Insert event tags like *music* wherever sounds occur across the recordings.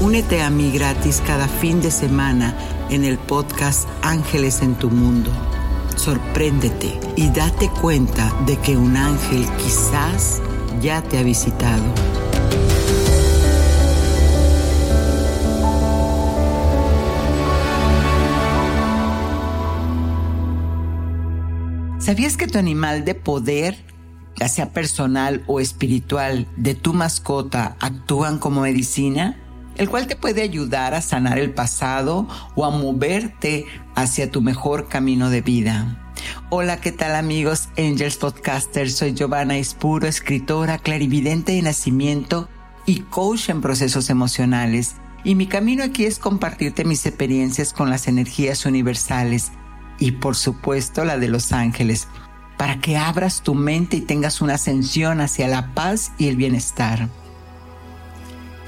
Únete a mí gratis cada fin de semana en el podcast Ángeles en tu Mundo. Sorpréndete y date cuenta de que un ángel quizás ya te ha visitado. ¿Sabías que tu animal de poder, ya sea personal o espiritual, de tu mascota actúan como medicina? El cual te puede ayudar a sanar el pasado o a moverte hacia tu mejor camino de vida. Hola, ¿qué tal amigos Angels Podcasters? Soy Giovanna Ispuro, escritora, clarividente de nacimiento y coach en procesos emocionales. Y mi camino aquí es compartirte mis experiencias con las energías universales y por supuesto la de los ángeles, para que abras tu mente y tengas una ascensión hacia la paz y el bienestar.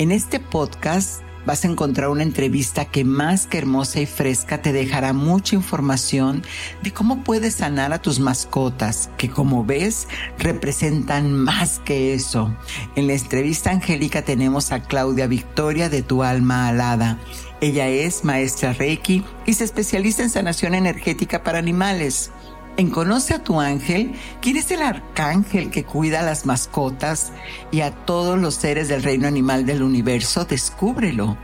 En este podcast vas a encontrar una entrevista que más que hermosa y fresca te dejará mucha información de cómo puedes sanar a tus mascotas, que como ves representan más que eso. En la entrevista angélica tenemos a Claudia Victoria de Tu Alma Alada. Ella es maestra Reiki y se especializa en sanación energética para animales. En Conoce a tu ángel, ¿quién es el arcángel que cuida a las mascotas y a todos los seres del reino animal del universo? Descúbrelo.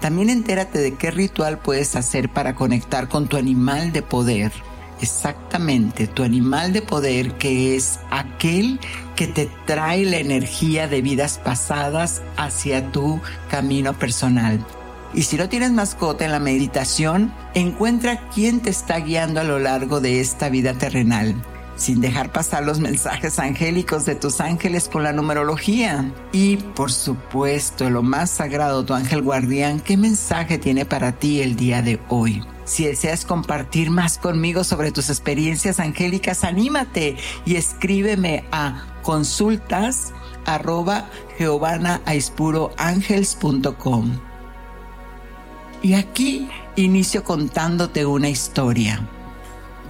También entérate de qué ritual puedes hacer para conectar con tu animal de poder. Exactamente, tu animal de poder que es aquel que te trae la energía de vidas pasadas hacia tu camino personal. Y si no tienes mascota en la meditación, encuentra quién te está guiando a lo largo de esta vida terrenal sin dejar pasar los mensajes angélicos de tus ángeles con la numerología. Y por supuesto, lo más sagrado, tu ángel guardián, ¿qué mensaje tiene para ti el día de hoy? Si deseas compartir más conmigo sobre tus experiencias angélicas, anímate y escríbeme a consultas y aquí inicio contándote una historia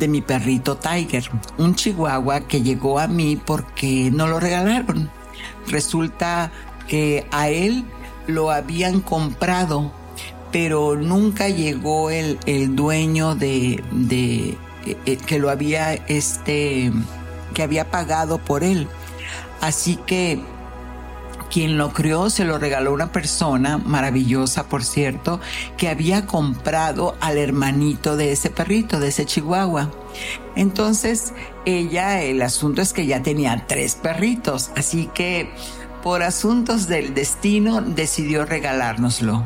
de mi perrito Tiger, un chihuahua que llegó a mí porque no lo regalaron. Resulta que a él lo habían comprado, pero nunca llegó el, dueño de, de eh, eh, que lo había este que había pagado por él. Así que quien lo crió se lo regaló una persona maravillosa, por cierto, que había comprado al hermanito de ese perrito, de ese chihuahua. Entonces, ella, el asunto es que ya tenía tres perritos, así que por asuntos del destino decidió regalárnoslo.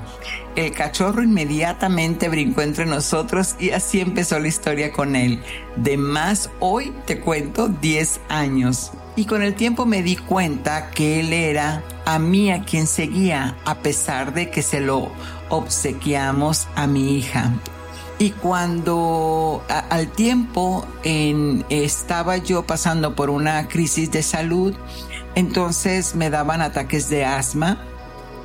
El cachorro inmediatamente brincó entre nosotros y así empezó la historia con él. De más, hoy te cuento 10 años. Y con el tiempo me di cuenta que él era a mí a quien seguía, a pesar de que se lo obsequiamos a mi hija. Y cuando al tiempo estaba yo pasando por una crisis de salud, entonces me daban ataques de asma.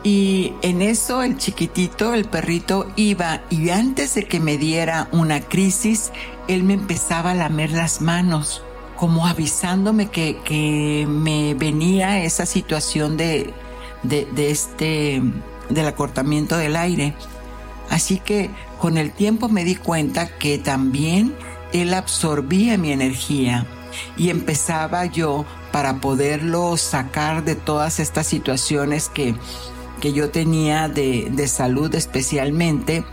Y en eso el chiquitito, el perrito, iba y antes de que me diera una crisis, él me empezaba a lamer las manos como avisándome que, que me venía esa situación de, de, de este, del acortamiento del aire. Así que con el tiempo me di cuenta que también él absorbía mi energía y empezaba yo para poderlo sacar de todas estas situaciones que, que yo tenía de, de salud especialmente,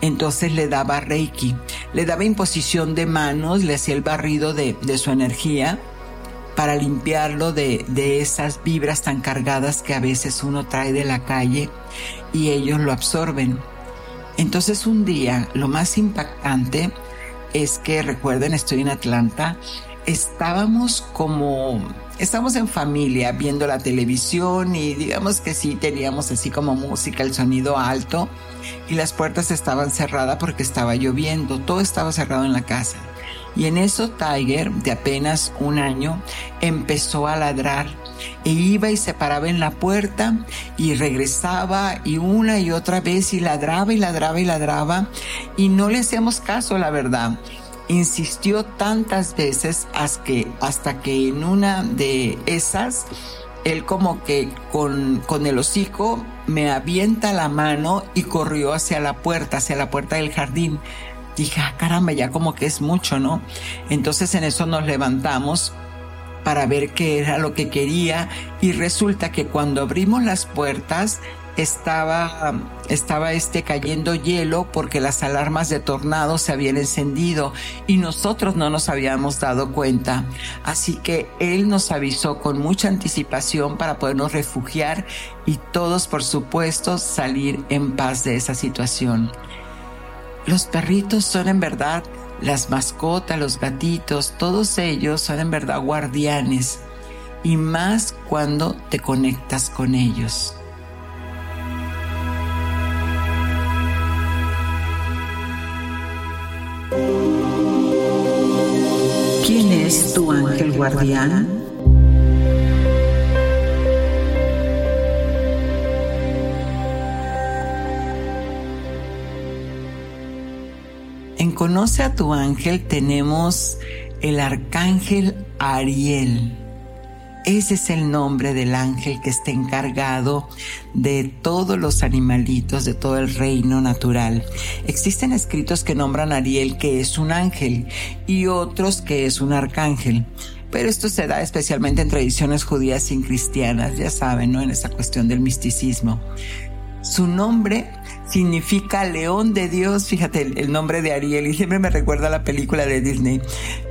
entonces le daba reiki, le daba imposición de manos, le hacía el barrido de, de su energía para limpiarlo de, de esas vibras tan cargadas que a veces uno trae de la calle y ellos lo absorben. Entonces un día lo más impactante es que recuerden, estoy en Atlanta, estábamos como, estábamos en familia viendo la televisión y digamos que sí teníamos así como música, el sonido alto y las puertas estaban cerradas porque estaba lloviendo, todo estaba cerrado en la casa. Y en eso Tiger, de apenas un año, empezó a ladrar e iba y se paraba en la puerta y regresaba y una y otra vez y ladraba y ladraba y ladraba y no le hacíamos caso, la verdad. Insistió tantas veces hasta que, hasta que en una de esas él como que con, con el hocico me avienta la mano y corrió hacia la puerta, hacia la puerta del jardín dije, ah, caramba, ya como que es mucho, ¿no? Entonces en eso nos levantamos para ver qué era lo que quería y resulta que cuando abrimos las puertas estaba, estaba este cayendo hielo porque las alarmas de tornado se habían encendido y nosotros no nos habíamos dado cuenta. Así que él nos avisó con mucha anticipación para podernos refugiar y todos, por supuesto, salir en paz de esa situación. Los perritos son en verdad las mascotas, los gatitos, todos ellos son en verdad guardianes y más cuando te conectas con ellos. Guardián? Conoce a tu ángel tenemos el arcángel Ariel. Ese es el nombre del ángel que está encargado de todos los animalitos, de todo el reino natural. Existen escritos que nombran a Ariel que es un ángel y otros que es un arcángel. Pero esto se da especialmente en tradiciones judías y cristianas, ya saben, ¿no? En esa cuestión del misticismo. Su nombre significa león de Dios, fíjate el, nombre de Ariel, y siempre me recuerda a la película de Disney,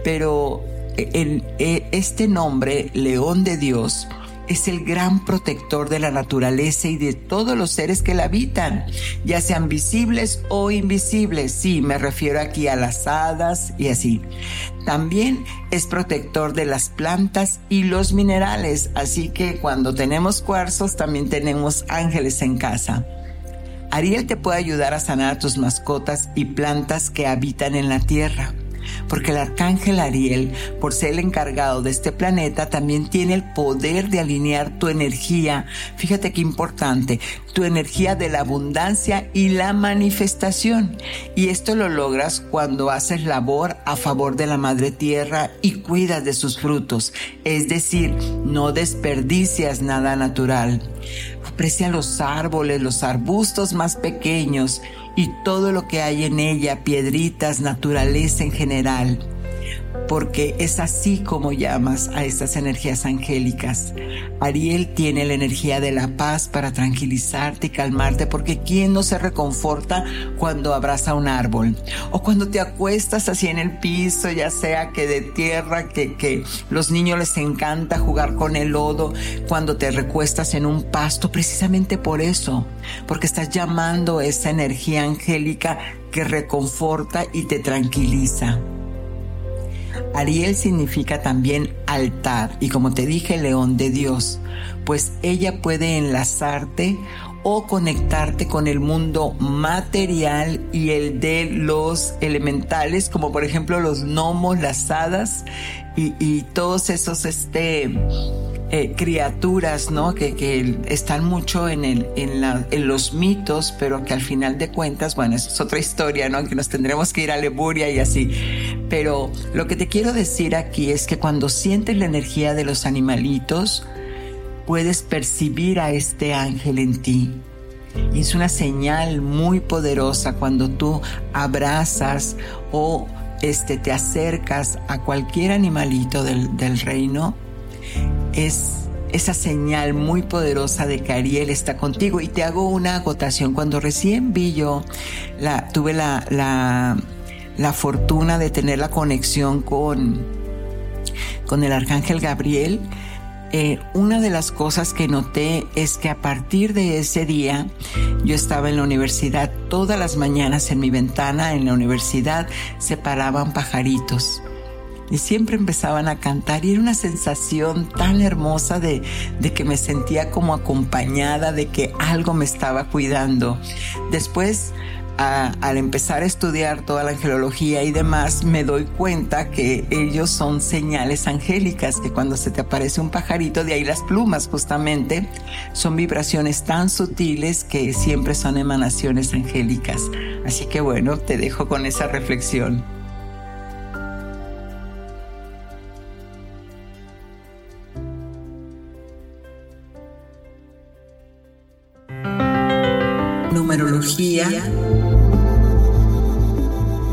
pero el, e, este nombre, león de Dios, es el gran protector de la naturaleza y de todos los seres que la habitan, ya sean visibles o invisibles. Sí, me refiero aquí a las hadas y así. También es protector de las plantas y los minerales, así que cuando tenemos cuarzos también tenemos ángeles en casa. Ariel te puede ayudar a sanar a tus mascotas y plantas que habitan en la tierra. Porque el arcángel Ariel, por ser el encargado de este planeta, también tiene el poder de alinear tu energía. Fíjate qué importante, tu energía de la abundancia y la manifestación. Y esto lo logras cuando haces labor a favor de la madre tierra y cuidas de sus frutos. Es decir, no desperdicias nada natural. Aprecia los árboles, los arbustos más pequeños y todo lo que hay en ella, piedritas, naturaleza en general porque es así como llamas a estas energías angélicas. Ariel tiene la energía de la paz para tranquilizarte y calmarte, porque ¿quién no se reconforta cuando abraza un árbol? O cuando te acuestas así en el piso, ya sea que de tierra, que, que los niños les encanta jugar con el lodo, cuando te recuestas en un pasto, precisamente por eso, porque estás llamando esa energía angélica que reconforta y te tranquiliza. Ariel significa también altar y como te dije, león de Dios, pues ella puede enlazarte o conectarte con el mundo material y el de los elementales, como por ejemplo los gnomos, las hadas y, todos esos este, eh, criaturas, ¿no? Que, que, están mucho en, el, en, la, en, los mitos, pero que al final de cuentas, bueno, es otra historia, ¿no? Que nos tendremos que ir a Lemuria y así. Pero lo que te quiero decir aquí es que cuando sientes la energía de los animalitos, puedes percibir a este ángel en ti. Y es una señal muy poderosa cuando tú abrazas o este, te acercas a cualquier animalito del, del reino es esa señal muy poderosa de que Ariel está contigo. Y te hago una agotación. Cuando recién vi yo, la, tuve la, la, la fortuna de tener la conexión con, con el arcángel Gabriel, eh, una de las cosas que noté es que a partir de ese día yo estaba en la universidad todas las mañanas en mi ventana en la universidad se paraban pajaritos y siempre empezaban a cantar y era una sensación tan hermosa de, de, que me sentía como acompañada, de que algo me estaba cuidando. Después, al empezar a estudiar toda la angelología y demás, me doy cuenta que ellos son señales angélicas, que cuando se te aparece un pajarito, de ahí las plumas justamente, son vibraciones tan sutiles que siempre son emanaciones angélicas. Así que bueno, te dejo con esa reflexión.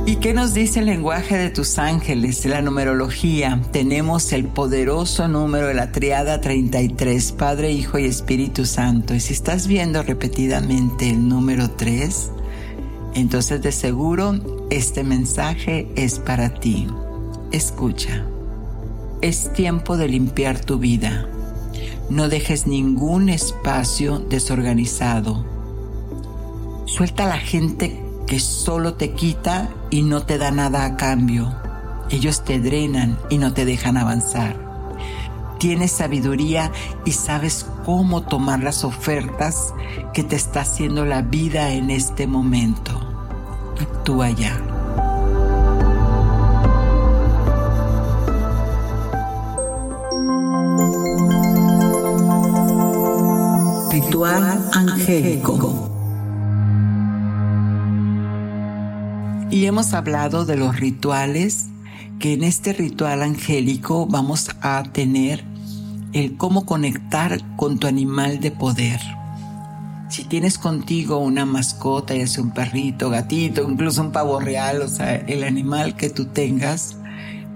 ¿Y qué nos dice el lenguaje de tus ángeles, la numerología? Tenemos el poderoso número de la triada 33, Padre, Hijo y Espíritu Santo. Y si estás viendo repetidamente el número 3, entonces de seguro este mensaje es para ti. Escucha. Es tiempo de limpiar tu vida. No dejes ningún espacio desorganizado Suelta a la gente que solo te quita y no te da nada a cambio. Ellos te drenan y no te dejan avanzar. Tienes sabiduría y sabes cómo tomar las ofertas que te está haciendo la vida en este momento. Actúa ya. Ritual angélico. Y hemos hablado de los rituales, que en este ritual angélico vamos a tener el cómo conectar con tu animal de poder. Si tienes contigo una mascota, ya sea un perrito, gatito, incluso un pavo real, o sea, el animal que tú tengas,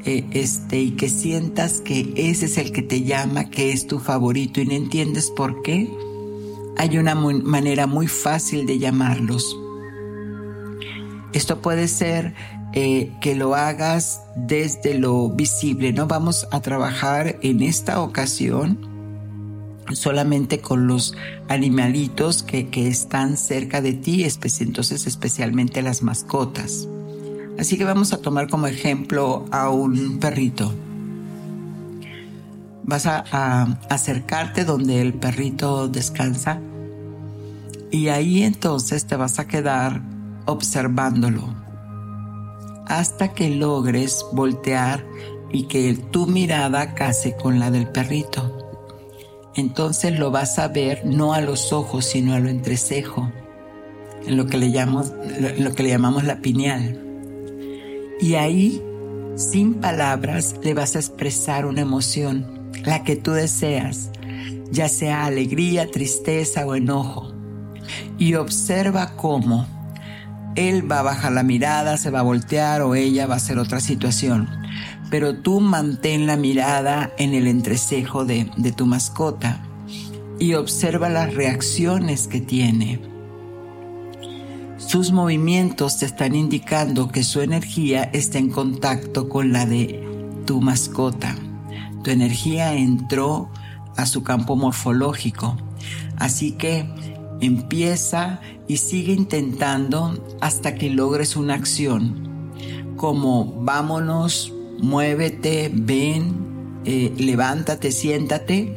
eh, este, y que sientas que ese es el que te llama, que es tu favorito y no entiendes por qué, hay una manera muy fácil de llamarlos. Esto puede ser eh, que lo hagas desde lo visible. No vamos a trabajar en esta ocasión solamente con los animalitos que, están cerca de ti, entonces especialmente las mascotas. Así que vamos a tomar como ejemplo a un perrito. Vas a acercarte donde el perrito descansa y ahí entonces te vas a quedar observándolo hasta que logres voltear y que tu mirada case con la del perrito. Entonces lo vas a ver no a los ojos, sino a lo entrecejo, en lo que le lo que le llamamos la pineal. Y ahí, sin palabras, le vas a expresar una emoción, la que tú deseas, ya sea alegría, tristeza o enojo. Y observa cómo él va a bajar la mirada, se va a voltear o ella va a hacer otra situación. Pero tú mantén la mirada en el entrecejo de, de tu mascota y observa las reacciones que tiene. Sus movimientos te están indicando que su energía está en contacto con la de tu mascota. Tu energía entró a su campo morfológico. Así que empieza y sigue intentando hasta que logres una acción, como vámonos, muévete, ven, eh, levántate, siéntate,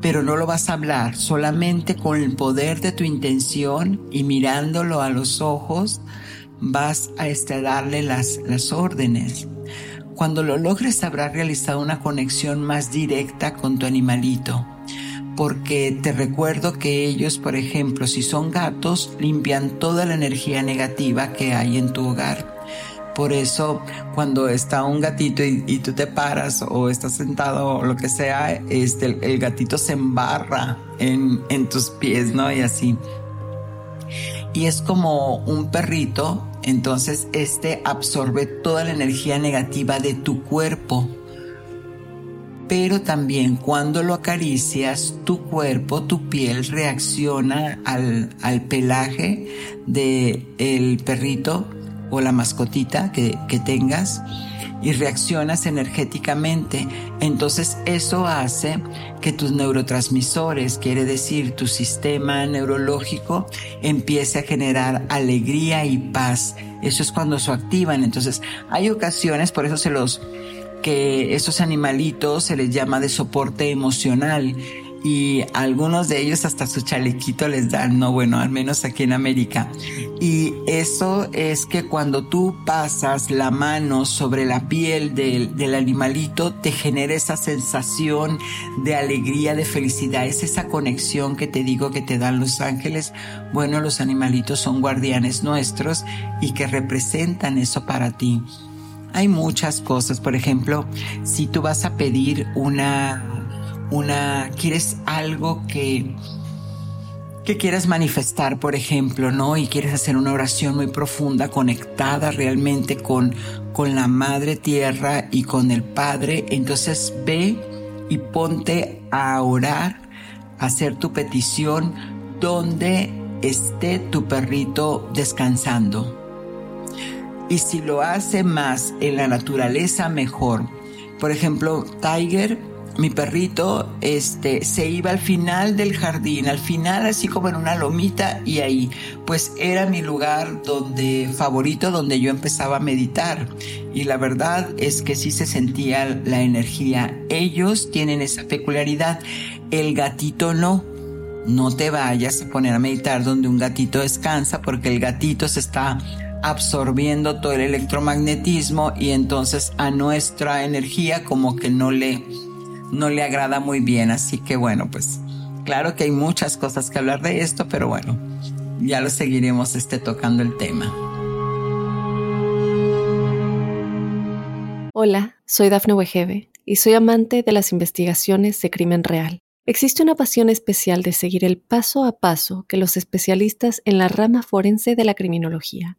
pero no lo vas a hablar, solamente con el poder de tu intención y mirándolo a los ojos vas a este, darle las, las órdenes. cuando lo logres habrás realizado una conexión más directa con tu animalito. Porque te recuerdo que ellos, por ejemplo, si son gatos, limpian toda la energía negativa que hay en tu hogar. Por eso, cuando está un gatito y, tú te paras o estás sentado o lo que sea, este, el, el gatito se embarra en, en tus pies, ¿no? Y así. Y es como un perrito entonces, este absorbe toda la energía negativa de tu cuerpo. Pero también cuando lo acaricias, tu cuerpo, tu piel reacciona al, pelaje del el perrito o la mascotita que, que tengas y reaccionas energéticamente. Entonces eso hace que tus neurotransmisores, quiere decir tu sistema neurológico, empiece a generar alegría y paz. Eso es cuando se activan. Entonces hay ocasiones, por eso se los que esos animalitos se les llama de soporte emocional y algunos de ellos hasta su chalequito les dan, no bueno, al menos aquí en América. Y eso es que cuando tú pasas la mano sobre la piel del, del animalito, te genera esa sensación de alegría, de felicidad, es esa conexión que te digo que te dan los ángeles. Bueno, los animalitos son guardianes nuestros y que representan eso para ti. Hay muchas cosas, por ejemplo, si tú vas a pedir una una, quieres algo que, que quieras manifestar, por ejemplo, ¿no? Y quieres hacer una oración muy profunda, conectada realmente con, con la Madre Tierra y con el Padre, entonces ve y ponte a orar, hacer tu petición donde esté tu perrito descansando. Y si lo hace más en la naturaleza, mejor. Por ejemplo, Tiger mi perrito este, se iba al final del jardín, al final así como en una lomita y ahí pues era mi lugar donde favorito donde yo empezaba a meditar y la verdad es que sí se sentía la energía. Ellos tienen esa peculiaridad, el gatito no. No te vayas a poner a meditar donde un gatito descansa porque el gatito se está absorbiendo todo el electromagnetismo y entonces a nuestra energía como que no le no le agrada muy bien. Así que bueno, pues claro que hay muchas cosas que hablar de esto, pero bueno, ya lo seguiremos este, tocando el tema. Hola, soy Dafne Wegebe y soy amante de las investigaciones de crimen real. Existe una pasión especial de seguir el paso a paso que los especialistas en la rama forense de la criminología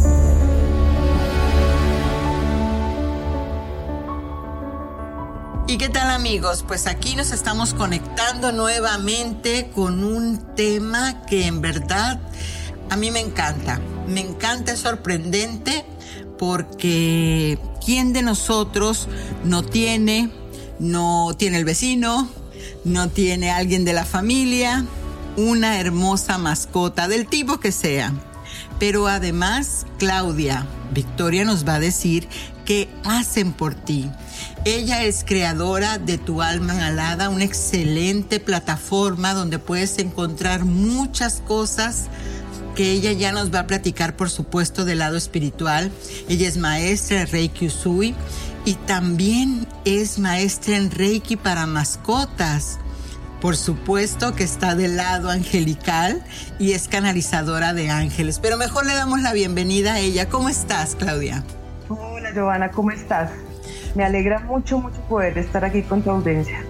¿Y qué tal amigos? Pues aquí nos estamos conectando nuevamente con un tema que en verdad a mí me encanta. Me encanta, es sorprendente porque ¿quién de nosotros no tiene, no tiene el vecino, no tiene alguien de la familia, una hermosa mascota del tipo que sea? Pero además, Claudia, Victoria nos va a decir qué hacen por ti ella es creadora de Tu Alma Alada, una excelente plataforma donde puedes encontrar muchas cosas que ella ya nos va a platicar, por supuesto, del lado espiritual. Ella es maestra de Reiki Usui y también es maestra en Reiki para mascotas. Por supuesto que está del lado angelical y es canalizadora de ángeles. Pero mejor le damos la bienvenida a ella. ¿Cómo estás, Claudia? Hola, Giovanna, ¿cómo estás? Me alegra mucho, mucho poder estar aquí con tu audiencia.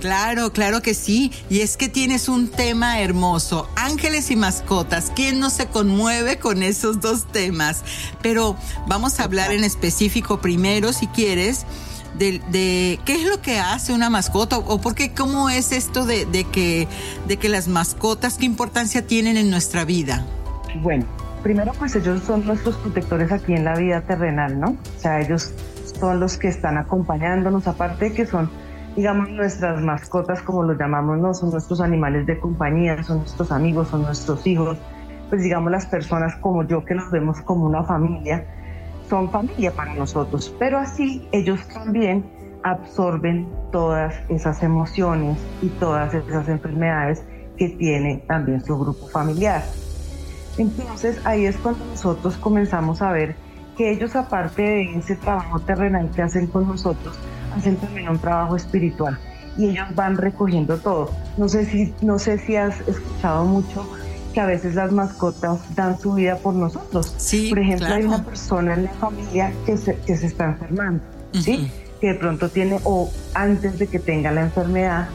Claro, claro que sí. Y es que tienes un tema hermoso, ángeles y mascotas. ¿Quién no se conmueve con esos dos temas? Pero vamos a hablar en específico primero, si quieres, de, qué es lo que hace una mascota o por qué, cómo es esto de, de, que, de que las mascotas, qué importancia tienen en nuestra vida. Bueno, primero pues ellos son nuestros protectores aquí en la vida terrenal, ¿no? O sea, ellos son los que están acompañándonos, aparte que son digamos, nuestras mascotas, como los llamamos, no son nuestros animales de compañía, son nuestros amigos, son nuestros hijos, pues digamos las personas como yo que los vemos como una familia, son familia para nosotros, pero así ellos también absorben todas esas emociones y todas esas enfermedades que tiene también su grupo familiar. Entonces ahí es cuando nosotros comenzamos a ver que ellos aparte de ese trabajo terrenal que hacen con nosotros, hacen también un trabajo espiritual y ellos van recogiendo todo. No sé si, no sé si has escuchado mucho que a veces las mascotas dan su vida por nosotros. Sí, por ejemplo, hay una persona en la familia que se, que se está enfermando, ¿sí? que de pronto tiene, o antes de que tenga la enfermedad,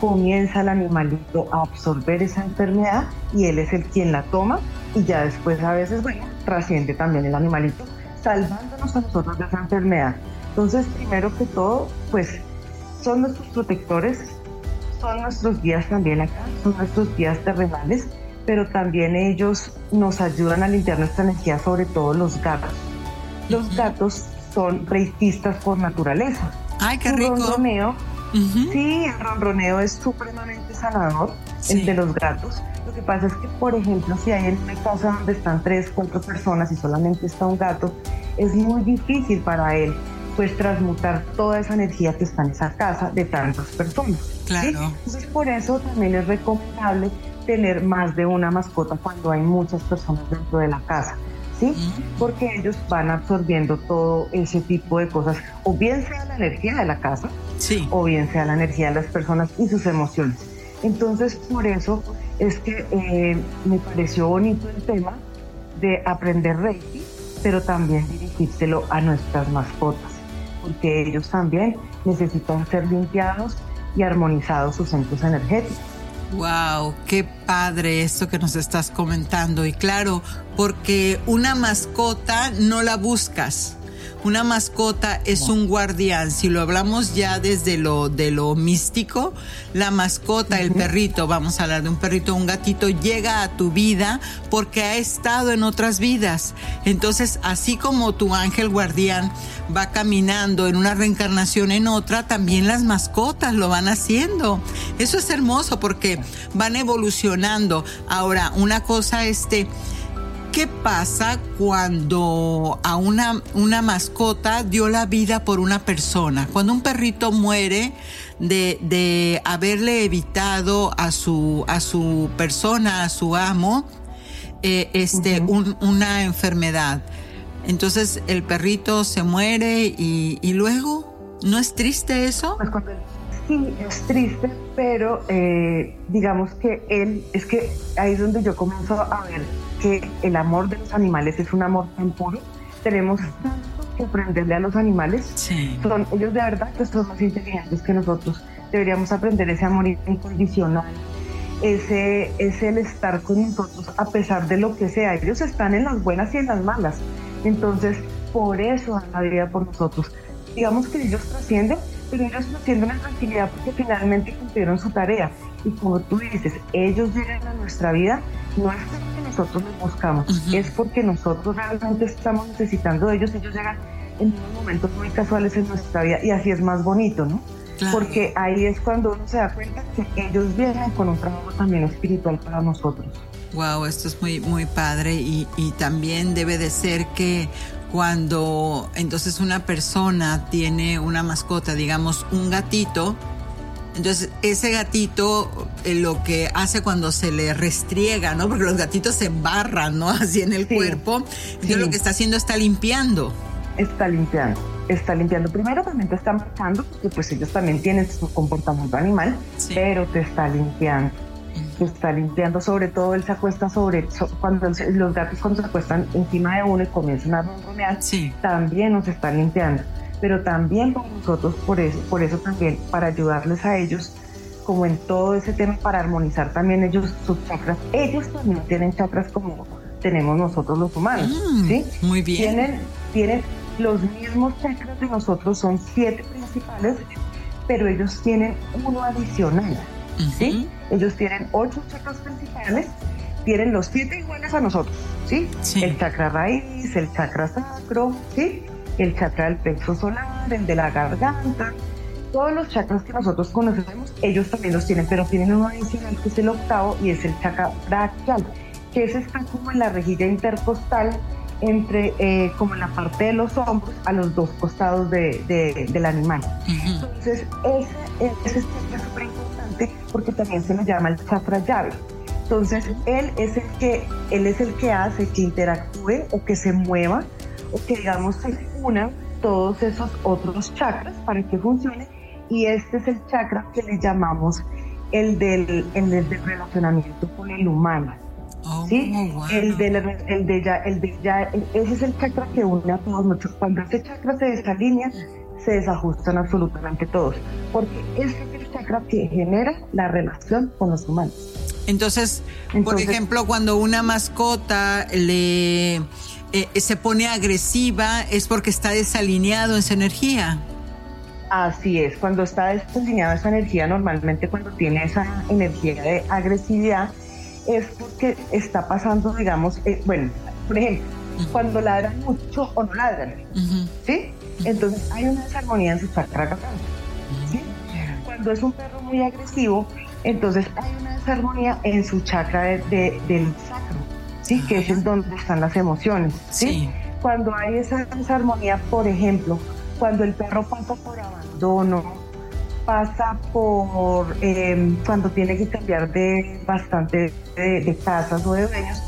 comienza el animalito a absorber esa enfermedad y él es el quien la toma y ya después a veces, bueno, trasciende también el animalito, salvándonos a nosotros de esa enfermedad. Entonces, primero que todo, pues son nuestros protectores, son nuestros guías también acá, son nuestros guías terrenales, pero también ellos nos ayudan a limpiar nuestra energía, sobre todo los gatos. Los gatos son reitistas por naturaleza. ¡Ay, qué rico! Ronroneo, Sí, el ronroneo es supremamente sanador, el de los gatos. Que pasa es que, por ejemplo, si hay en una casa donde están tres, cuatro personas y solamente está un gato, es muy difícil para él pues transmutar toda esa energía que está en esa casa de tantas personas. Claro. Entonces por eso también es recomendable tener más de una mascota cuando hay muchas personas dentro de la casa. ¿Sí? Porque ellos van absorbiendo todo ese tipo de cosas, o bien sea la energía de la casa, sí. o bien sea la energía de las personas y sus emociones. Entonces, por eso es que eh, me pareció bonito el tema de aprender Reiki, pero también dirigírselo a nuestras mascotas porque ellos también necesitan ser limpiados y armonizados sus centros energéticos. Wow, qué padre esto que nos estás comentando. Y claro, porque una mascota no la buscas, una mascota es un guardián. Si lo hablamos ya desde lo de lo místico, la mascota, el perrito, vamos a hablar de un perrito, un gatito, llega a tu vida porque ha estado en otras vidas. Entonces, así como tu ángel guardián va caminando en una reencarnación en otra, también las mascotas lo van haciendo. Eso es hermoso porque van evolucionando. Ahora, una cosa, este, ¿Qué pasa cuando a una, una mascota dio la vida por una persona? Cuando un perrito muere de, de haberle evitado a su, a su persona, a su amo, eh, este, un, una enfermedad. Entonces el perrito se muere y, y luego, ¿no es triste eso? Pues sí, es triste, pero eh, digamos que él, es que ahí es donde yo comienzo a ver que el amor de los animales es un amor tan puro. Tenemos que aprenderle a los animales. Son ellos de verdad que son más inteligentes que nosotros. Deberíamos aprender ese amor incondicional. Ese es el estar con nosotros a pesar de lo que sea. Ellos están en las buenas y en las malas. Entonces, por eso dan la vida por nosotros. Digamos que ellos trascienden, pero ellos trascienden en tranquilidad porque finalmente cumplieron su tarea. Y como tú dices, ellos llegan a nuestra vida no es nosotros los buscamos, es porque nosotros realmente estamos necesitando de ellos, ellos llegan en unos momentos muy casuales en nuestra vida y así es más bonito, ¿no? Porque ahí es cuando uno se da cuenta que ellos vienen con un trabajo también espiritual para nosotros. Wow, esto es muy, muy padre y, y también debe de ser que cuando entonces una persona tiene una mascota, digamos un gatito, entonces, ese gatito eh, lo que hace cuando se le restriega, ¿no? Porque los gatitos se embarran, ¿no? *laughs* Así en el cuerpo. Entonces, lo que está haciendo está limpiando. Está limpiando. Está limpiando. Primero también te está marcando, porque pues ellos también tienen su comportamiento animal, pero te está limpiando. Te está limpiando, sobre todo él se acuesta sobre, cuando los gatos cuando se acuestan encima de uno y comienzan a ronronear, también nos está limpiando pero también para nosotros, por eso, por eso también, para ayudarles a ellos, como en todo ese tema, para armonizar también ellos sus chakras. Ellos también tienen chakras como tenemos nosotros los humanos, mm, ¿sí? Muy bien. Tienen, tienen los mismos chakras de nosotros, son siete principales, pero ellos tienen uno adicional, ¿sí? Ellos tienen ocho chakras principales, tienen los siete iguales a nosotros, ¿sí? sí. El chakra raíz, el chakra sacro, ¿sí? El chakra del pecho solar, el de la garganta, todos los chakras que nosotros conocemos, ellos también los tienen, pero tienen uno adicional que es el octavo y es el chakra brachial, que ese está como en la rejilla intercostal entre eh, como en la parte de los hombros a los dos costados de, del animal. Entonces, ese, ese es súper importante porque también se le llama el chakra llave. Entonces, él es el que él es el que hace que interactúe o que se mueva o que digamos se una todos esos otros chakras para que funcione y este es el chakra que le llamamos el del, el del relacionamiento con el humano. Oh, ¿sí? El del, el de ya, el de ya, ese es el chakra que une a todos nosotros. Cuando ese chakra se desalinea, se desajustan absolutamente todos, porque ese es el chakra que genera la relación con los humanos. Entonces, por ejemplo, cuando una mascota le eh, se pone agresiva, es porque está desalineado en su energía. Así es, cuando está desalineada esa energía, normalmente cuando tiene esa energía de agresividad, es porque está pasando, digamos, eh, bueno, por ejemplo, cuando ladran mucho o no ladran, ¿sí? Entonces hay una desarmonía en su chakra ¿sí? Cuando es un perro muy agresivo, entonces hay una desarmonía en su chakra de, del sacro, ¿sí? Que es donde están las emociones, ¿sí? Cuando hay esa desarmonía, por ejemplo, cuando el perro pasa por abandono, pasa por em, cuando tiene que cambiar de bastante de, casas o de dueños,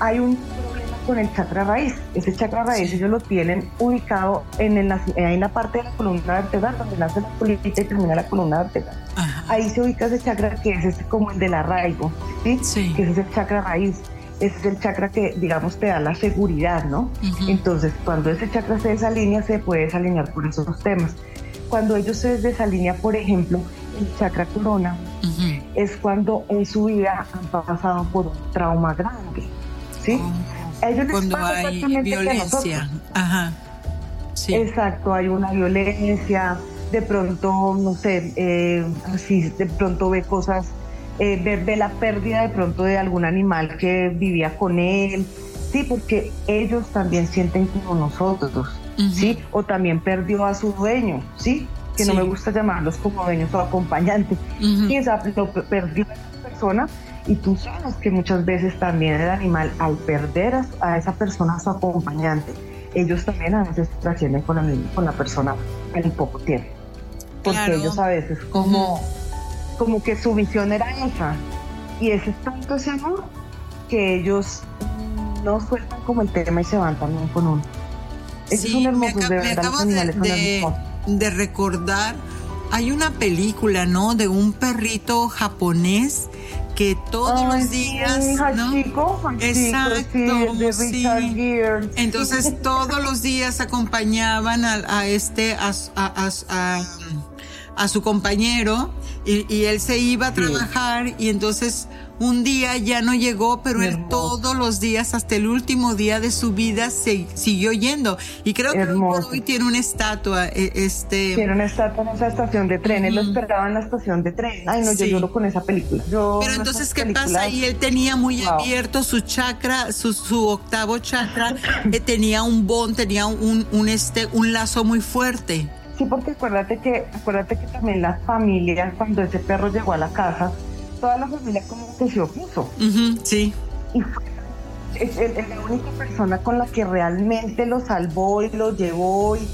hay un problema con el chakra raíz. Ese chakra raíz ellos lo tienen ubicado en, el, en la parte de la columna vertebral, donde nace la colita y termina la columna vertebral. Ahí se ubica ese chakra que es este, como el del arraigo, ¿sí? que ese es el chakra raíz ese es el chakra que, digamos, te da la seguridad, ¿no? Entonces, cuando ese chakra se desalinea, se puede desalinear por esos temas. Cuando ellos se desalinean, por ejemplo, el chakra corona, es cuando en su vida han pasado por un trauma grande, ¿sí? Oh, ellos cuando hay violencia. Ajá. Sí. Exacto, hay una violencia, de pronto, no sé, eh, así, de pronto ve cosas eh, ver, la pérdida de pronto de algún animal que vivía con él, sí, porque ellos también sienten como nosotros, sí, o también perdió a su dueño, sí, que no me gusta llamarlos como dueños o acompañantes, y esa, lo perdió a esa persona y tú sabes que muchas veces también el animal al perder a, esa persona su acompañante, ellos también a veces trascienden con la, con la persona al poco tiempo, porque ellos a veces como como que su visión era esa. Y ese es tanto ese amor que ellos no sueltan como el tema y se van también con uno. sí, un me, acabo de, de, recordar, hay una película, ¿no? De un perrito japonés que todos los días, sí, ¿no? Exacto, sí, Entonces todos los días acompañaban a, a este a, a, a su compañero y, él se iba a trabajar y entonces un día ya no llegó, pero él todos los días, hasta el último día de su vida, se siguió yendo. Y creo que hoy tiene una estatua. E, este... Tiene una estatua en esa estación de tren. Él lo esperaba en la estación de tren. Ay, no, yo lloro con esa película. pero entonces, ¿qué pasa? Y él tenía muy abierto su chakra, su, su octavo chakra, que tenía un bond, tenía un, un, este, un lazo muy fuerte. Sí, porque acuérdate que, acuérdate que también la familia, cuando ese perro llegó a la casa, toda la familia como que se opuso. sí. Y fue la única persona con la que realmente lo salvó y lo llevó y,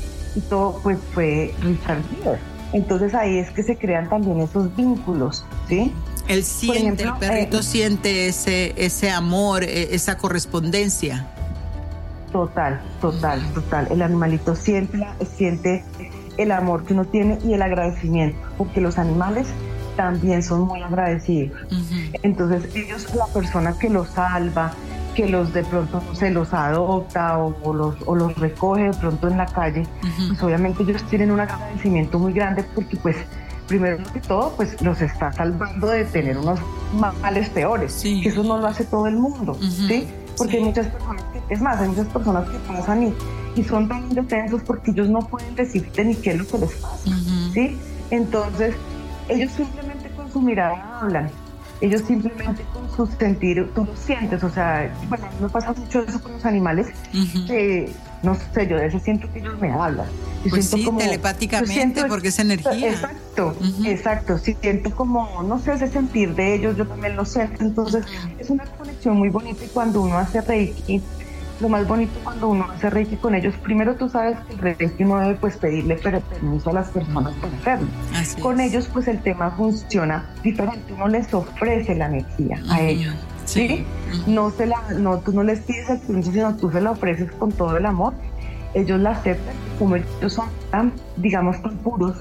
todo, pues fue Richard Gere. Entonces ahí es que se crean también esos vínculos, ¿sí? Él siente, el perrito eh, siente ese, ese amor, e, esa correspondencia. Total, total, total. El animalito siente, siente el amor que uno tiene y el agradecimiento, porque los animales también son muy agradecidos. Entonces ellos, la persona que los salva, que los de pronto se los adopta o, los, o los recoge de pronto en la calle, pues obviamente ellos tienen un agradecimiento muy grande porque pues primero que todo pues los está salvando de tener unos males peores, que eso no lo hace todo el mundo, ¿sí? Porque hay muchas personas que, es más, hay muchas personas que pasan y y son tan indefensos porque ellos no pueden decirte ni qué es lo que les pasa, ¿sí? Entonces, ellos simplemente con su mirada hablan Ellos simplemente con su sentir, tú lo sientes, o sea, bueno, me pasa mucho eso con los animales, que no sé, yo a veces siento que ellos me hablan. pues sí, telepáticamente, porque es energía. Exacto, exacto. Si siento como, no sé, ese sentir de ellos, yo también lo siento. Entonces, es una conexión muy bonita y cuando uno hace Reiki, lo más bonito cuando uno hace Reiki con ellos, primero tú sabes que el Reiki no debe pues pedirle permiso a las personas para hacerlo. con ellos pues el tema funciona diferente, uno les ofrece la energía a ellos. ¿sí? No, se la, no, tú no les pides el permiso, sino tú se la ofreces con todo el amor. Ellos la aceptan, como ellos son tan, digamos, tan puros,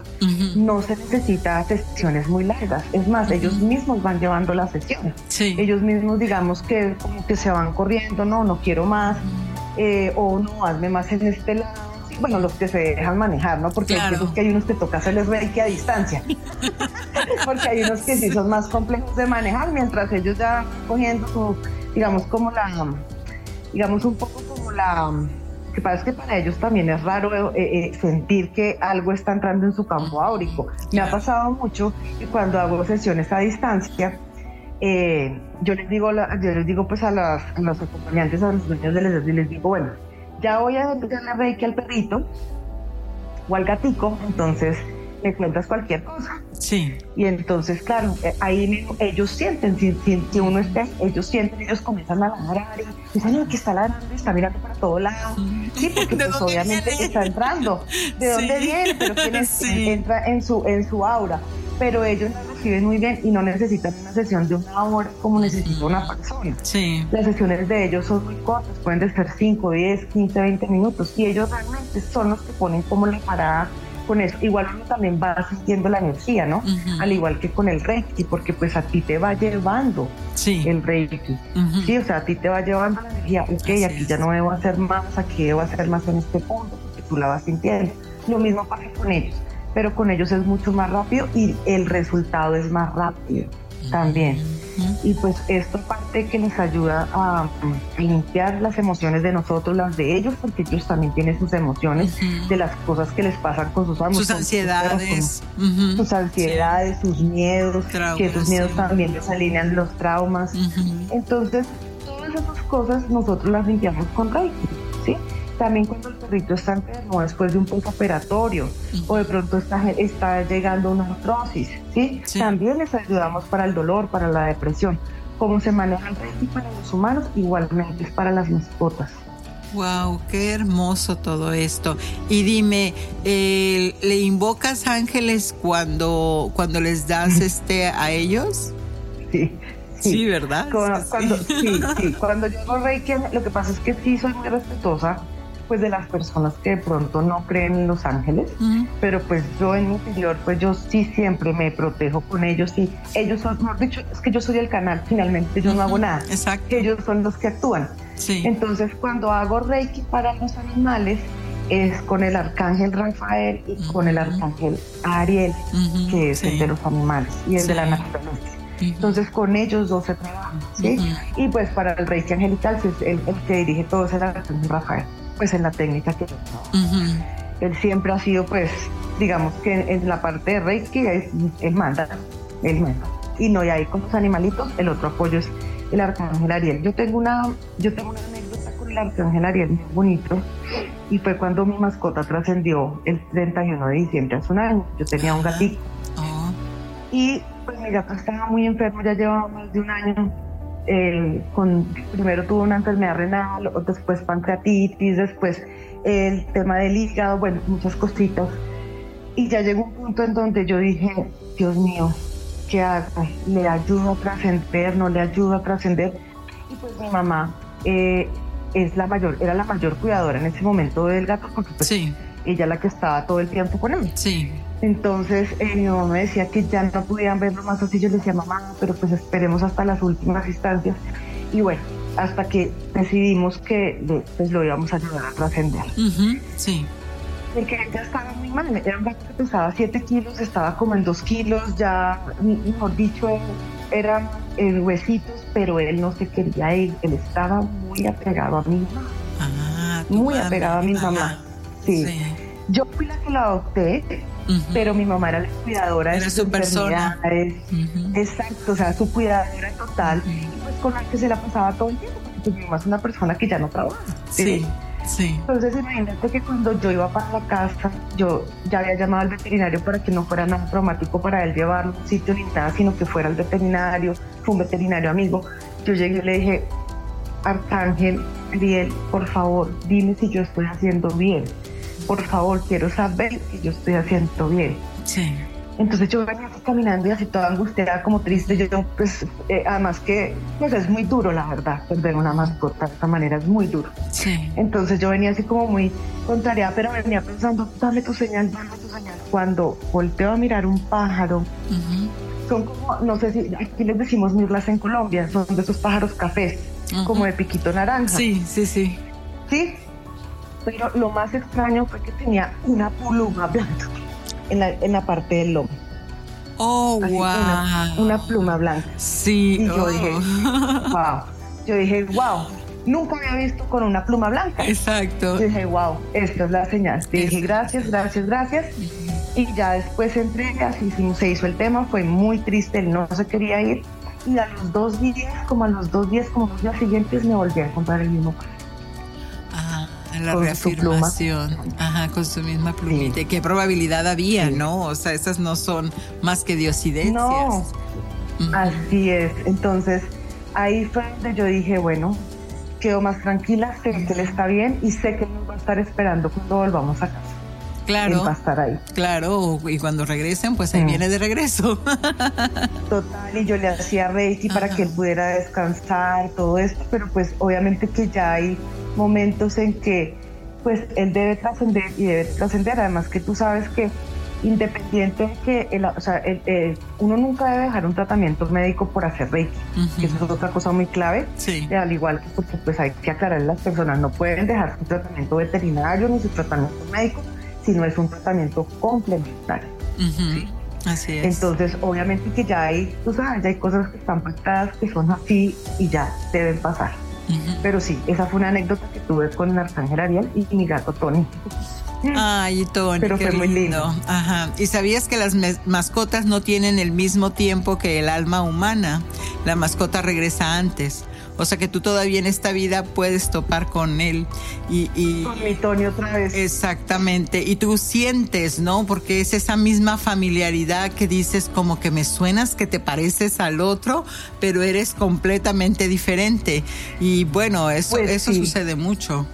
no se necesita sesiones muy largas. Es más, ellos mismos van llevando las sesiones. Ellos mismos, digamos, que como que se van corriendo, no, no quiero más, eh, o no, hazme más en este lado bueno, los que se dejan manejar, ¿no? Porque hay, que hay unos que toca hacerles reiki a distancia. *laughs* Porque hay unos que sí son más complejos de manejar, mientras ellos ya cogiendo su, digamos, como la, digamos, un poco como la, que pasa es que para ellos también es raro eh, eh, sentir que algo está entrando en su campo áurico. Me ha pasado mucho y cuando hago sesiones a distancia, eh, yo les digo, yo les digo pues a, las, a los acompañantes, a los dueños de les, les digo, bueno, ya voy a darle reiki al perrito o al gatico, entonces le cuentas cualquier cosa. Sí. Y entonces, claro, eh, ahí ellos sienten, si, si, uno está, ellos sienten, ellos comienzan a ladrar y dicen, no, aquí está ladrando, está mirando para todo lado. Sí, porque *laughs* pues obviamente está entrando. ¿De dónde viene? Pero *laughs* quién entra en su, en su aura. Pero ellos reciben muy bien y no necesitan una sesión de una hora como necesita una persona. Sí. Las sesiones de ellos son muy cortas, pueden ser 5, 10, 15, 20 minutos y ellos realmente son los que ponen como la parada con eso. Igual uno también va sintiendo la energía, ¿no? Al igual que con el Reiki, porque pues a ti te va llevando el Reiki. Sí, o sea, a ti te va llevando la energía, ok, aquí ya no debo hacer más, aquí debo hacer más en este punto, porque tú la vas sintiendo. Lo mismo pasa con ellos pero con ellos es mucho más rápido y el resultado es más rápido también. Y pues esto parte que nos ayuda a, limpiar las emociones de nosotros, las de ellos, porque ellos también tienen sus emociones de las cosas que les pasan con sus amos. Sus ansiedades. Sus ansiedades, sus miedos, que esos miedos también les alinean los traumas. Entonces, todas esas cosas nosotros las limpiamos con Reiki, ¿sí? También cuando el perrito está enfermo después de un postoperatorio o de pronto está, está llegando una artrosis, ¿sí? También les ayudamos para el dolor, para la depresión. Cómo se maneja el reiki para los humanos, igualmente es para las mascotas. Wow, qué hermoso todo esto. Y dime, eh, ¿le invocas ángeles cuando, cuando les das *laughs* este a ellos? Sí. Sí, ¿verdad? Cuando, sí. sí, *laughs* Cuando yo hago Reiki, lo que pasa es que sí soy muy respetuosa pues de las personas que de pronto no creen en los ángeles, pero pues yo en mi interior pues yo sí siempre me protejo con ellos y ellos son, mejor dicho, es que yo soy el canal, finalmente yo no hago nada, Exacto. ellos son los que actúan. Sí. Entonces cuando hago Reiki para los animales es con el arcángel Rafael y con el arcángel Ariel, que es el de los animales y el de la naturaleza. Entonces con ellos dos se trabajan, ¿sí? Y pues para el Reiki angelical, pues, el, el que dirige todo es el arcángel Rafael pues en la técnica que yo Él siempre ha sido pues, digamos que en, la parte de Reiki es, él manda, él manda. Y no, y ahí con los animalitos, el otro apoyo es el arcángel Ariel. Yo tengo una, yo tengo una anécdota con el arcángel Ariel muy bonito y fue cuando mi mascota trascendió el 31 de diciembre hace un año. Yo tenía un gatito. Oh. Y pues mi gato estaba muy enfermo, ya llevaba más de un año con, primero tuvo una enfermedad renal, después pancreatitis, después el tema del hígado, bueno, muchas cositas. Y ya llegó un punto en donde yo dije, Dios mío, ¿qué hago? ¿Le ayudo a trascender? ¿No le ayudo a trascender? Y pues mi mamá eh, es la mayor, era la mayor cuidadora en ese momento del gato, porque pues ella la que estaba todo el tiempo con él. Sí. Entonces eh, mi mamá me decía que ya no podían verlo más así. Yo le decía, mamá, pero pues esperemos hasta las últimas instancias. Y bueno, hasta que decidimos que pues lo íbamos a ayudar a trascender. sí. Porque ya estaba muy mal. Era un que pesaba 7 kilos, estaba como en 2 kilos, ya, mejor dicho, eran eh, huesitos, pero él no se quería ir. Él estaba muy apegado a mi mamá. Ah, muy apegado a mi mamá. sí. Yo fui la que la adopté pero mi mamá era la cuidadora era de su persona. Exacto, o sea, su cuidadora total, y pues con la que se la pasaba todo el tiempo, porque mi mamá es una persona que ya no trabaja. Sí. Sí. Entonces imagínate que cuando yo iba para la casa, yo ya había llamado al veterinario para que no fuera nada traumático para él llevarlo a un sitio ni nada, sino que fuera el veterinario, fue un veterinario amigo. Yo llegué y le dije, Arcángel, Ariel, por favor, dime si yo estoy haciendo bien. Por favor, quiero saber si yo estoy haciendo bien. Sí. Entonces yo venía así caminando y así toda angustiada, como triste. Yo, pues, eh, además que, pues es muy duro, la verdad, perder una mascota de esta manera es muy duro. Sí. Entonces yo venía así como muy contrariada, pero venía pensando, dame tu señal, dame tu señal. Cuando volteo a mirar un pájaro, son como, no sé si aquí les decimos mirlas en Colombia, son de esos pájaros cafés, como de piquito naranja. Sí, sí, sí. Sí, pero lo más extraño fue que tenía una pluma blanca en la, en la parte del lomo. Oh, Así, wow. Una, una pluma blanca. Sí. Y yo oh. dije, wow. Yo dije, wow. Nunca había visto con una pluma blanca. Exacto. Yo dije, wow, esta es la señal. Dije, gracias, gracias, gracias. Y ya después entré, así se hizo el tema, fue muy triste, él no se quería ir. Y a los dos días, como a los dos días, como los días siguientes, me volví a comprar el mismo. La Con su pluma. reafirmación. Ajá, con su misma plumita. ¿Qué probabilidad había, Sí. no? O sea, esas no son más que diosidencias. No, así es. Entonces, ahí fue donde yo dije, bueno, quedo más tranquila, sé que él está bien y sé que él nos va a estar esperando cuando volvamos a casa. Él Claro, va a estar ahí. claro. Y cuando regresen, pues ahí viene de regreso. *laughs* Total, y yo le hacía Reiki para que él pudiera descansar, todo esto, pero pues obviamente que ya hay momentos en que pues él debe trascender y debe trascender, además que tú sabes que independiente de que el- o sea, el- el- uno nunca debe dejar un tratamiento médico por hacer Reiki, que eso es otra cosa muy clave, Sí. eh, al igual que porque pues hay que aclarar a las personas, no pueden dejar su tratamiento veterinario ni su tratamiento médico, sino es un tratamiento complementario. Ujú. Así es. Entonces, obviamente que ya hay, tú sabes, ya hay cosas que están pactadas que son así y ya deben pasar. Pero sí, esa fue una anécdota que tuve con el Arcángel Ariel y mi gato Tony. Ay, Tony, Pero qué fue muy lindo. Ajá. ¿Y sabías que las mascotas no tienen el mismo tiempo que el alma humana? La mascota regresa antes. O sea que tú todavía en esta vida puedes topar con él y, y- Con mi Tony otra vez. exactamente y tú sientes, ¿no? Porque es esa misma familiaridad que dices como que me suenas que te pareces al otro, pero eres completamente diferente y bueno eso Pues eso sí. sucede mucho.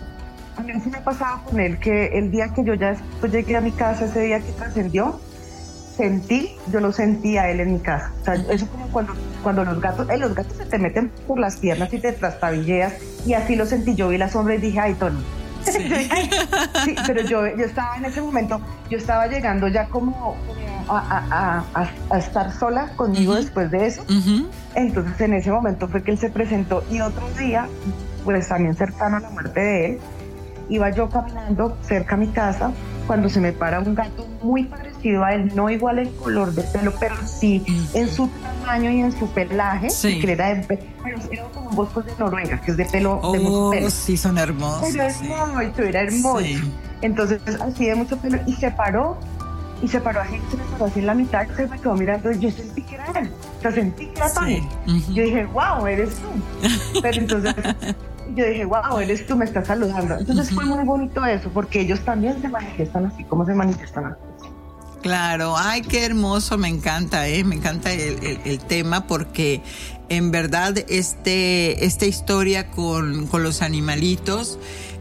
A mí sí me ha pasado con él que el día que yo ya llegué a mi casa, ese día que trascendió, sentí, yo lo sentí a él en mi casa. O sea, eso como cuando, cuando los gatos, eh, los gatos se te meten por las piernas y te trastabilleas y así lo sentí. Yo vi la sombra y dije, ay, Tony. Sí. *laughs* Pero yo, yo estaba en ese momento, yo estaba llegando ya como a, a- a- a- estar sola conmigo después de eso. Entonces en ese momento fue que él se presentó y otro día, pues también cercano a la muerte de él, iba yo caminando cerca a mi casa cuando se me para un gato muy parecido a él, no igual en color de pelo, pero sí en su tamaño y en su pelaje, Sí. que era, de, pe- pero era como un bosco de Noruega, que es de pelo, de mucho Oh, pelo. sí, son hermosos. Pero sí. hermoso, era hermoso. Sí. Entonces, así de mucho pelo, y se paró, y se paró así, se me paró así en la mitad, se me quedó mirando, yo sentí que era él, o sea, sentí que era Tony. Sí. Ujú. Yo dije, wow, eres tú. *laughs* Pero entonces yo dije, wow, eres tú, me estás saludando. Entonces fue muy bonito eso, porque ellos también se manifiestan así como se manifiestan así. Claro, ay, qué hermoso, me encanta, ¿eh? me encanta el, el- el tema porque en verdad este, esta historia con, con los animalitos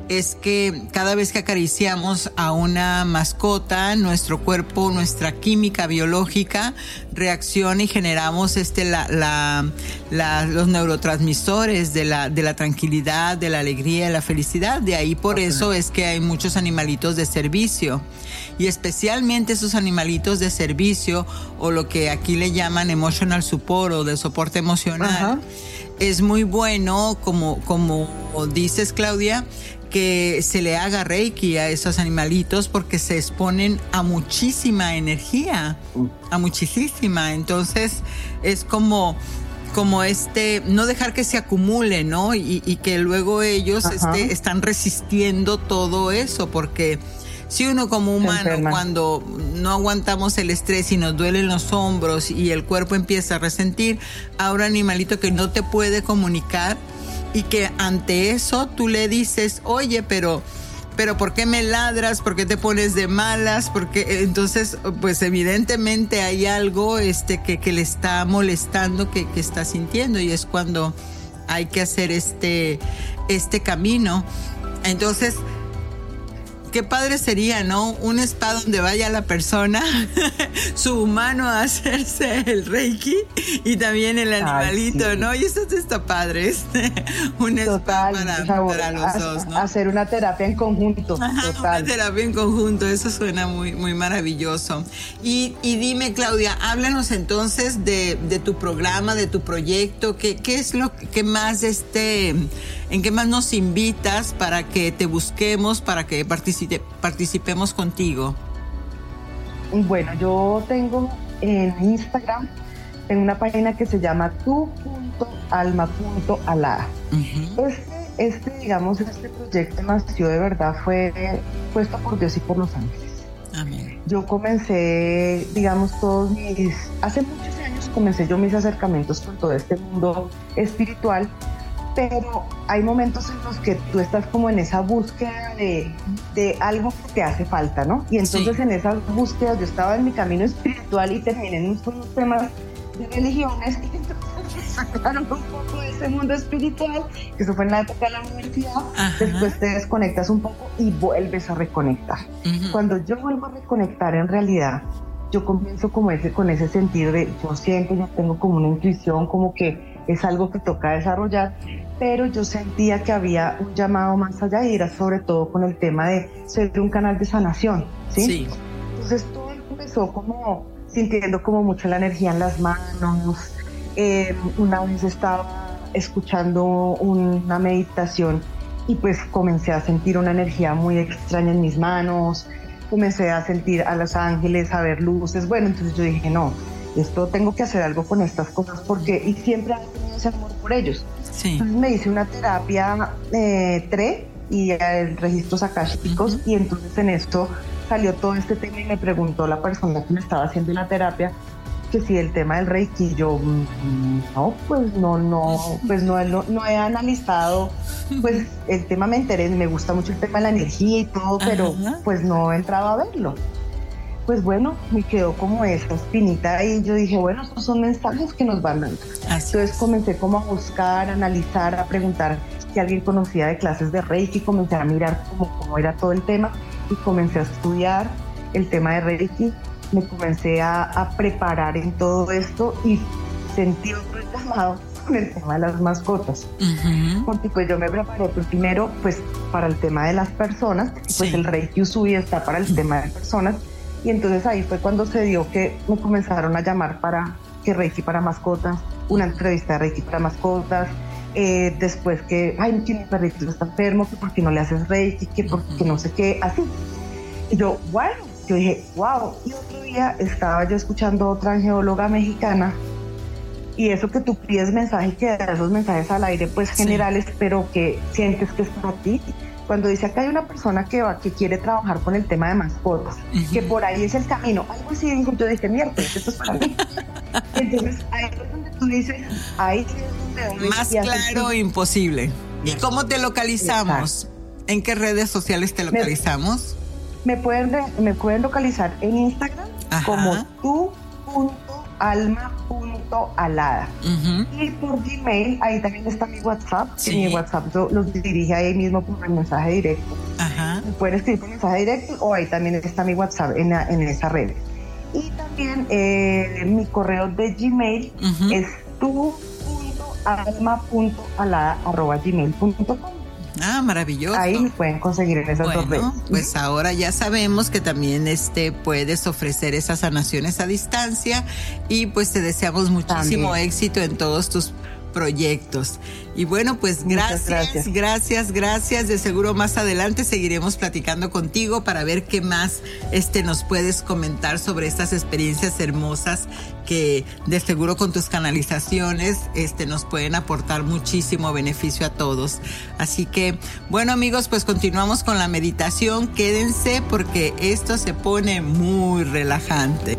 es que cada vez que acariciamos a una mascota, nuestro cuerpo, nuestra química biológica reacciona y generamos este, la, la- la- los neurotransmisores de la, de la tranquilidad, de la alegría, de la felicidad. De ahí por eso es que hay muchos animalitos de servicio y especialmente esos animalitos de servicio o lo que aquí le llaman emotional support o de soporte emocional. Es muy bueno, como, como dices Claudia, que se le haga reiki a esos animalitos porque se exponen a muchísima energía, a muchísima. Entonces es como como este, no dejar que se acumule, ¿no? Y, y que luego ellos este, están resistiendo todo eso, porque si uno como humano cuando no aguantamos el estrés y nos duelen los hombros y el cuerpo empieza a resentir, a un animalito que no te puede comunicar y que ante eso tú le dices, oye, pero pero ¿por qué me ladras? ¿Por qué te pones de malas? Porque entonces, pues evidentemente hay algo este, que, que le está molestando, que, que, está sintiendo y es cuando hay que hacer este, este camino. Entonces, qué padre sería, ¿no? Un spa donde vaya la persona, *laughs* su humano a hacerse el reiki y también el animalito, ¿no? Y eso está padre, este, *laughs* un spa para, los dos, ¿no? Hacer una terapia en conjunto. total. Una terapia en conjunto, eso suena muy, muy maravilloso. Y, dime, Claudia, háblanos entonces de, tu programa, de tu proyecto, ¿qué, qué es lo que más este ¿En qué más nos invitas para que te busquemos, para que participemos contigo? Bueno, yo tengo en Instagram, en una página que se llama tu.alma.alada. este, este, digamos, este proyecto nació de verdad, fue puesto por Dios y por los ángeles. Amén. Yo comencé, digamos, todos mis, hace muchos años comencé yo mis acercamientos con todo este mundo espiritual pero hay momentos en los que tú estás como en esa búsqueda de, algo que te hace falta, ¿no? Y entonces en esas búsquedas yo estaba en mi camino espiritual y terminé en unos temas de religiones y *laughs* entonces sacaron un poco de ese mundo espiritual, que eso fue en la época de la universidad, después te desconectas un poco y vuelves a reconectar. Cuando yo vuelvo a reconectar en realidad, yo comienzo como ese, con ese sentido de yo siento, yo tengo como una intuición, como que es algo que toca desarrollar, pero yo sentía que había un llamado más allá y era sobre todo con el tema de ser un canal de sanación, ¿sí? Entonces todo empezó como sintiendo como mucho la energía en las manos. Eh, una vez estaba escuchando una meditación y pues comencé a sentir una energía muy extraña en mis manos, comencé a sentir a los ángeles, a ver luces, bueno, entonces yo dije, no, esto tengo que hacer algo con estas cosas porque, y siempre he tenido ese amor por ellos. Entonces me hice una terapia eh, TRE y el registros akáshicos y entonces en esto salió todo este tema y me preguntó la persona que me estaba haciendo la terapia que si el tema del reiki yo mm, no pues no no pues no, no, he analizado pues el tema me interesa me gusta mucho el tema de la energía y todo pero pues no he entrado a verlo pues bueno, me quedó como esa espinita y yo dije, bueno, estos son mensajes que nos van dando. Entonces comencé como a buscar, a analizar, a preguntar si alguien conocía de clases de Reiki, comencé a mirar cómo, cómo era todo el tema y comencé a estudiar el tema de Reiki, me comencé a, preparar en todo esto y sentí otro llamado con el tema de las mascotas. Porque pues yo me preparé pues, primero pues para el tema de las personas, pues el Reiki Usui está para el tema de personas y entonces ahí fue cuando se dio que me comenzaron a llamar para que Reiki para mascotas, una entrevista de Reiki para mascotas, eh, después que, ay, mi perrito está enfermo, que por qué no le haces Reiki, que porque no sé qué, así. Y yo, bueno, yo dije, wow. Y otro día estaba yo escuchando otra geóloga mexicana y eso que tú pides mensajes y que das esos mensajes al aire, pues generales, pero que sientes que es para ti cuando dice acá hay una persona que va, que quiere trabajar con el tema de mascotas, que por ahí es el camino, algo así dijo, yo dije, mierda, esto es para mí. *laughs* Entonces, ahí es donde tú dices, ahí es donde... Más claro, imposible. ¿Y cómo te localizamos? ¿En qué redes sociales te localizamos? Me, pueden, me pueden localizar en Instagram como tu.alma alada. Y por Gmail, ahí también está mi WhatsApp. mi WhatsApp los dirige ahí mismo por el mensaje directo. Ajá. Pueden escribir por mensaje directo o ahí también está mi WhatsApp en, en esa red. Y también eh, mi correo de Gmail es tu.alma.alada.gmail.com. Ah, maravilloso. Ahí pueden conseguir en esas dos redes. Pues ahora ya sabemos que también este puedes ofrecer esas sanaciones a distancia y pues te deseamos muchísimo éxito en todos tus proyectos. Y bueno, pues gracias, gracias, gracias, gracias, De seguro más adelante seguiremos platicando contigo para ver qué más este, nos puedes comentar sobre estas experiencias hermosas que de seguro con tus canalizaciones este, nos pueden aportar muchísimo beneficio a todos. Así que, bueno amigos, pues continuamos con la meditación. Quédense porque esto se pone muy relajante.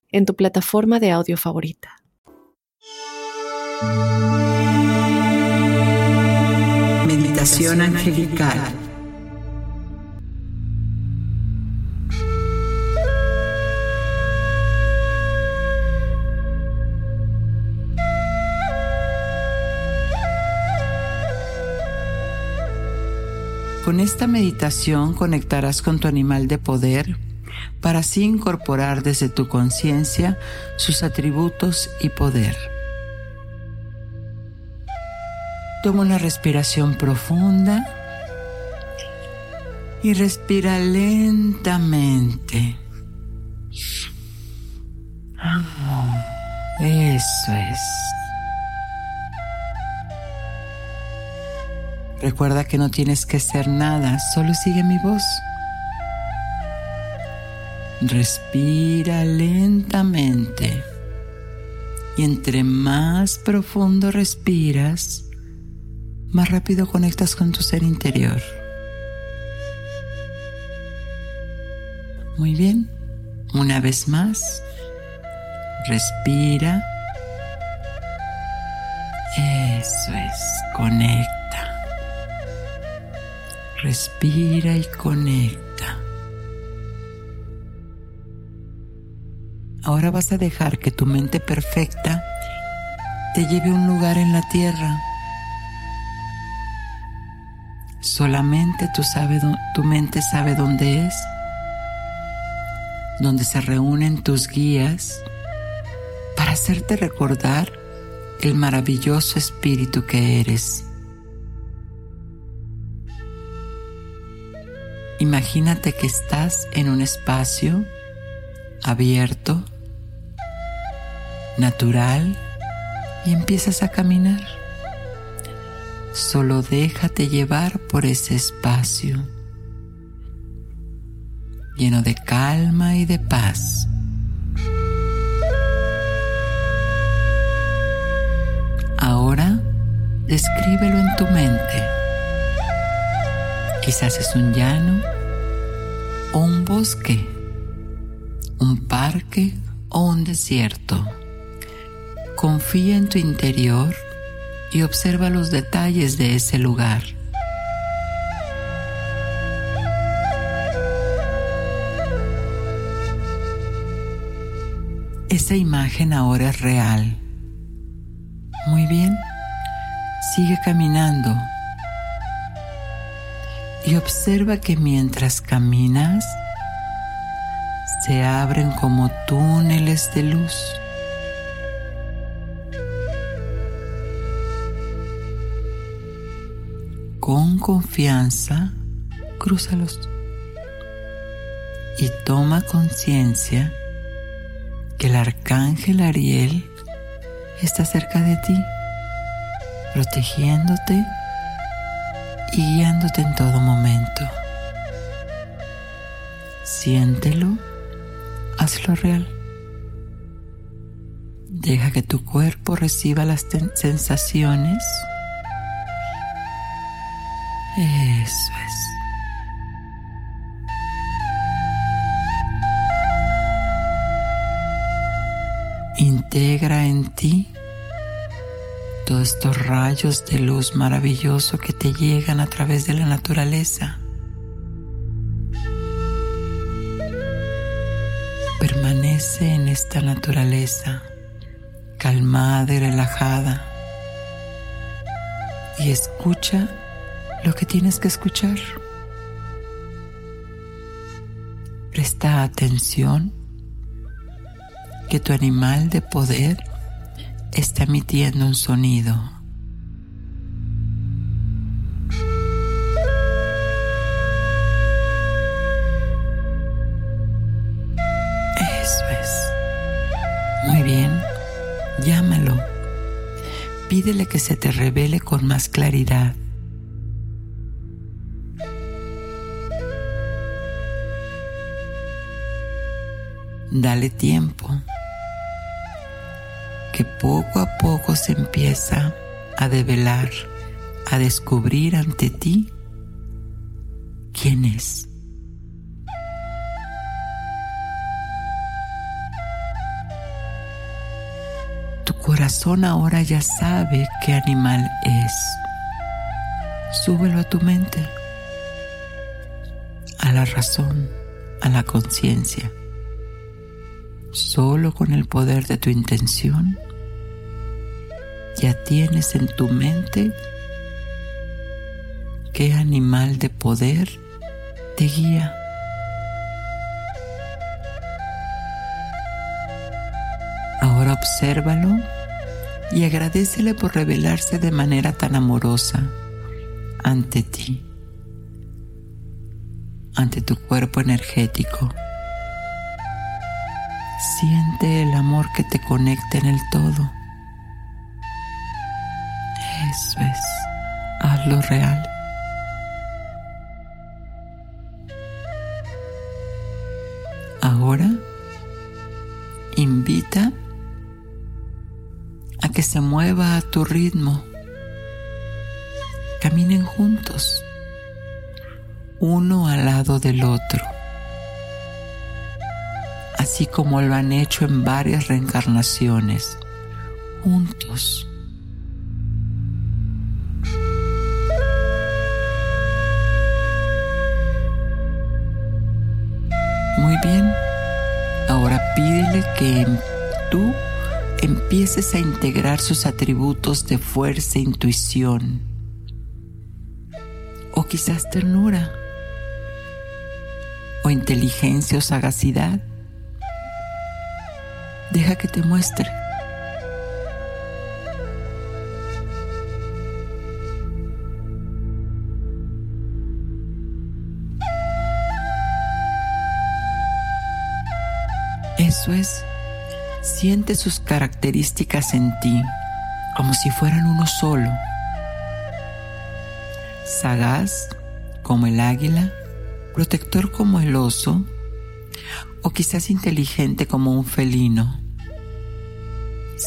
en tu plataforma de audio favorita. Meditación angelical. Con esta meditación conectarás con tu animal de poder para así incorporar desde tu conciencia sus atributos y poder. Toma una respiración profunda y respira lentamente. Eso es. Recuerda que no tienes que ser nada, solo sigue mi voz. Respira lentamente. Y entre más profundo respiras, más rápido conectas con tu ser interior. Muy bien. Una vez más. Respira. Eso es. Conecta. Respira y conecta. Ahora vas a dejar que tu mente perfecta te lleve a un lugar en la tierra. Solamente tu mente sabe dónde es, donde se reúnen tus guías para hacerte recordar el maravilloso espíritu que eres. Imagínate que estás en un espacio abierto, natural y empiezas a caminar. Solo déjate llevar por ese espacio lleno de calma y de paz. Ahora descríbelo en tu mente. Quizás es un llano o un bosque un parque o un desierto. Confía en tu interior y observa los detalles de ese lugar. Esa imagen ahora es real. Muy bien, sigue caminando y observa que mientras caminas, se abren como túneles de luz. Con confianza, crúzalos y toma conciencia que el arcángel Ariel está cerca de ti, protegiéndote y guiándote en todo momento. Siéntelo hazlo real. Deja que tu cuerpo reciba las sensaciones. Eso es. Integra en ti todos estos rayos de luz maravilloso que te llegan a través de la naturaleza. Permanece en esta naturaleza, calmada y relajada, y escucha lo que tienes que escuchar. Presta atención que tu animal de poder está emitiendo un sonido. Eso es. Muy bien. Llámalo. Pídele que se te revele con más claridad. Dale tiempo que poco a poco se empieza a develar, a descubrir ante ti quién es. Tu corazón ahora ya sabe qué animal es. Súbelo a tu mente, a la razón, a la conciencia. Solo con el poder de tu intención ya tienes en tu mente qué animal de poder te guía. Ahora obsérvalo y agradecele por revelarse de manera tan amorosa ante ti, ante tu cuerpo energético. Siente el amor que te conecta en el todo. Eso es, hazlo real. Ahora invita a que se mueva a tu ritmo. Caminen juntos, uno al lado del otro así como lo han hecho en varias reencarnaciones, juntos. Muy bien, ahora pídele que tú empieces a integrar sus atributos de fuerza e intuición, o quizás ternura, o inteligencia o sagacidad Deja que te muestre. Eso es, siente sus características en ti, como si fueran uno solo. Sagaz como el águila, protector como el oso, o quizás inteligente como un felino.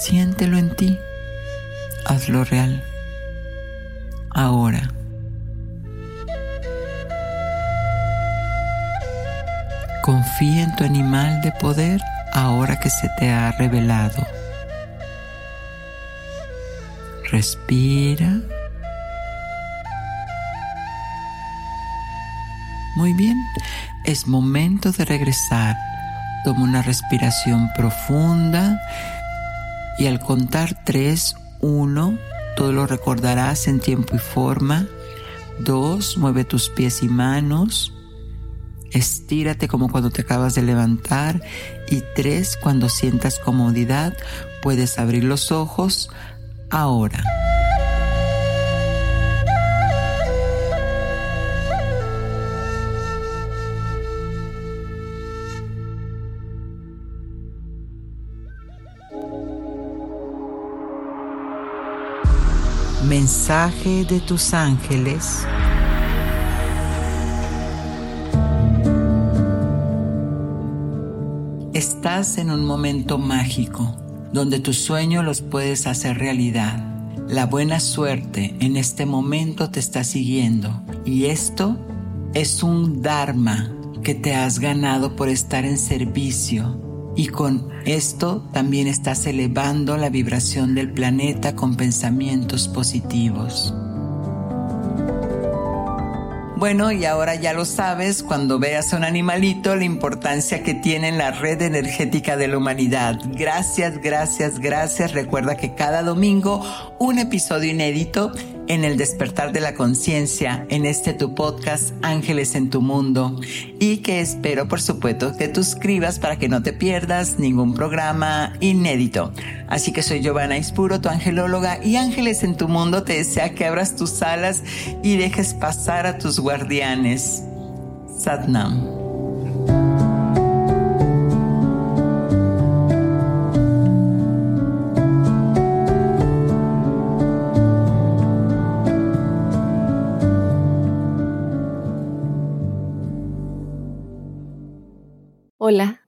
Siéntelo en ti. Hazlo real. Ahora. Confía en tu animal de poder ahora que se te ha revelado. Respira. Muy bien, es momento de regresar. Toma una respiración profunda y al contar 3, 1, todo lo recordarás en tiempo y forma. 2, mueve tus pies y manos. Estírate como cuando te acabas de levantar. Y 3, cuando sientas comodidad, puedes abrir los ojos ahora. Mensaje de tus ángeles. Estás en un momento mágico donde tus sueños los puedes hacer realidad. La buena suerte en este momento te está siguiendo y esto es un Dharma que te has ganado por estar en servicio y con esto también estás elevando la vibración del planeta con pensamientos positivos. Bueno, y ahora ya lo sabes, cuando veas a un animalito, la importancia que tiene en la red energética de la humanidad. Gracias, gracias, gracias. Recuerda que cada domingo un episodio inédito en el despertar de la conciencia en este tu podcast Ángeles en tu Mundo y que espero por supuesto que tú escribas para que no te pierdas ningún programa inédito. Así que soy Giovanna Ispuro, tu angelóloga y Ángeles en tu Mundo te desea que abras tus alas y dejes pasar a tus guardianes. Satnam.